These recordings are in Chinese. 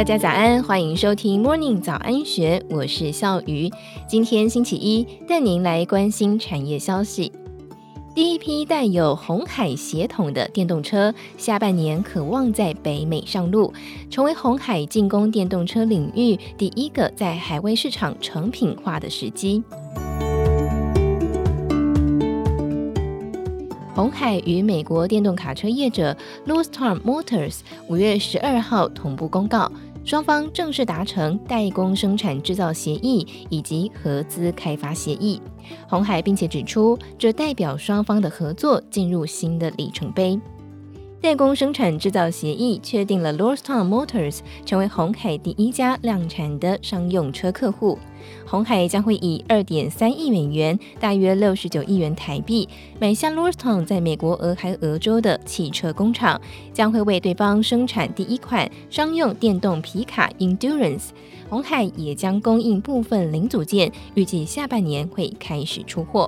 大家早安，欢迎收听 Morning 早安学，我是笑鱼。今天星期一，带您来关心产业消息。第一批带有红海血统的电动车，下半年可望在北美上路，成为红海进攻电动车领域第一个在海外市场成品化的时机。红海与美国电动卡车业者 Lordstown Motors 五月十二号同步公告，双方正式达成代工生产制造协议以及合资开发协议。红海并且指出，这代表双方的合作进入新的里程碑。代工生产制造协议确定了 Lordstown Motors 成为红海第一家量产的商用车客户。红海将会以二点三亿美元（大约六十九亿元台币）买下 Lordstown 在美国俄亥俄州的汽车工厂，将会为对方生产第一款商用电动皮卡 Endurance。红海也将供应部分零组件，预计下半年会开始出货。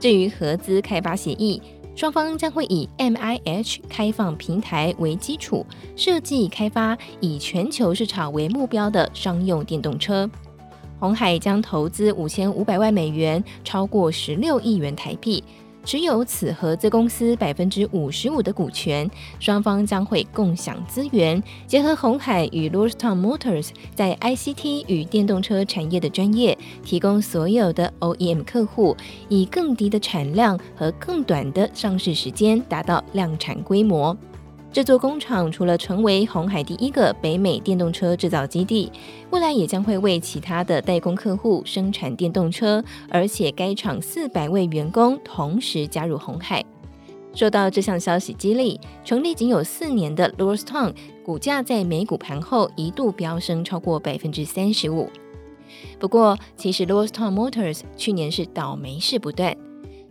至于合资开发协议，双方将会以 MIH 开放平台为基础，设计开发以全球市场为目标的商用电动车。鸿海将投资五千五百万美元，超过十六亿元台币。持有此合资公司百分之五十五的股权，双方将会共享资源，结合红海与 Lordstown Motors 在 ICT 与电动车产业的专业，提供所有的 OEM 客户以更低的产量和更短的上市时间，达到量产规模。这座工厂除了成为红海第一个北美电动车制造基地，未来也将会为其他的代工客户生产电动车，而且该厂四百位员工同时加入红海。受到这项消息激励，成立仅有四年的 Lordstown 股价在美股盘后一度飙升超过百分之三十五。不过，其实 Lordstown Motors 去年是倒霉事不断。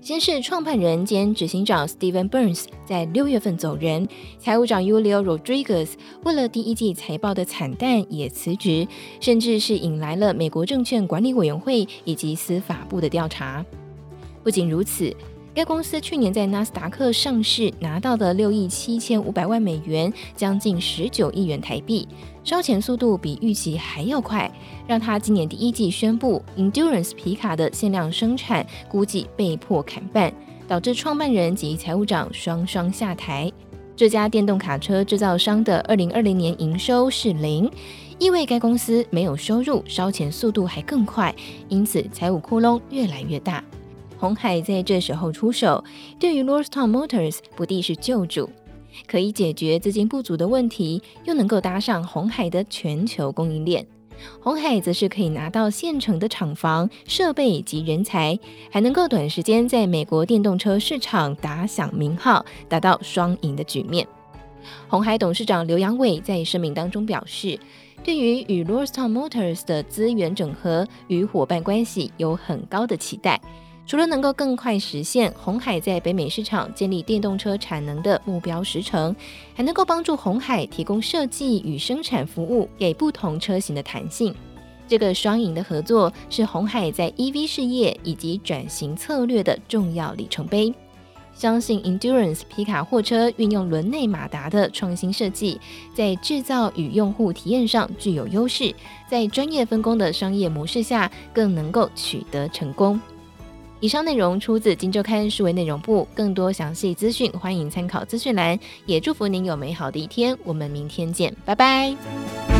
先是创办人兼执行长 Steven Burns 在六月份走人，财务长 Julio Rodriguez 为了第一季财报的惨淡也辞职，甚至是引来了美国证券管理委员会以及司法部的调查。不仅如此。该公司去年在纳斯达克上市拿到的六亿七千五百万美元，将近十九亿元台币，烧钱速度比预期还要快，让他今年第一季宣布 Endurance 皮卡的限量生产估计被迫砍半，导致创办人及财务长双双下台。这家电动卡车制造商的二零二零年营收是零，意味该公司没有收入，烧钱速度还更快，因此财务窟窿越来越大。鸿海在这时候出手，对于 Lordstown Motors 不敌是救主，可以解决资金不足的问题，又能够搭上鸿海的全球供应链。鸿海则是可以拿到现成的厂房、设备及人才，还能够短时间在美国电动车市场打响名号，达到双赢的局面。鸿海董事长刘扬伟在声明当中表示，对于与 Lordstown Motors 的资源整合与伙伴关系有很高的期待。除了能够更快实现鸿海在北美市场建立电动车产能的目标时程，还能够帮助鸿海提供设计与生产服务给不同车型的弹性。这个双赢的合作是鸿海在 EV 事业以及转型策略的重要里程碑。相信 Endurance 皮卡货车运用轮内马达的创新设计，在制造与用户体验上具有优势，在专业分工的商业模式下更能够取得成功。以上内容出自《金周刊》数位内容部，更多详细资讯欢迎参考资讯栏。也祝福您有美好的一天，我们明天见，拜拜。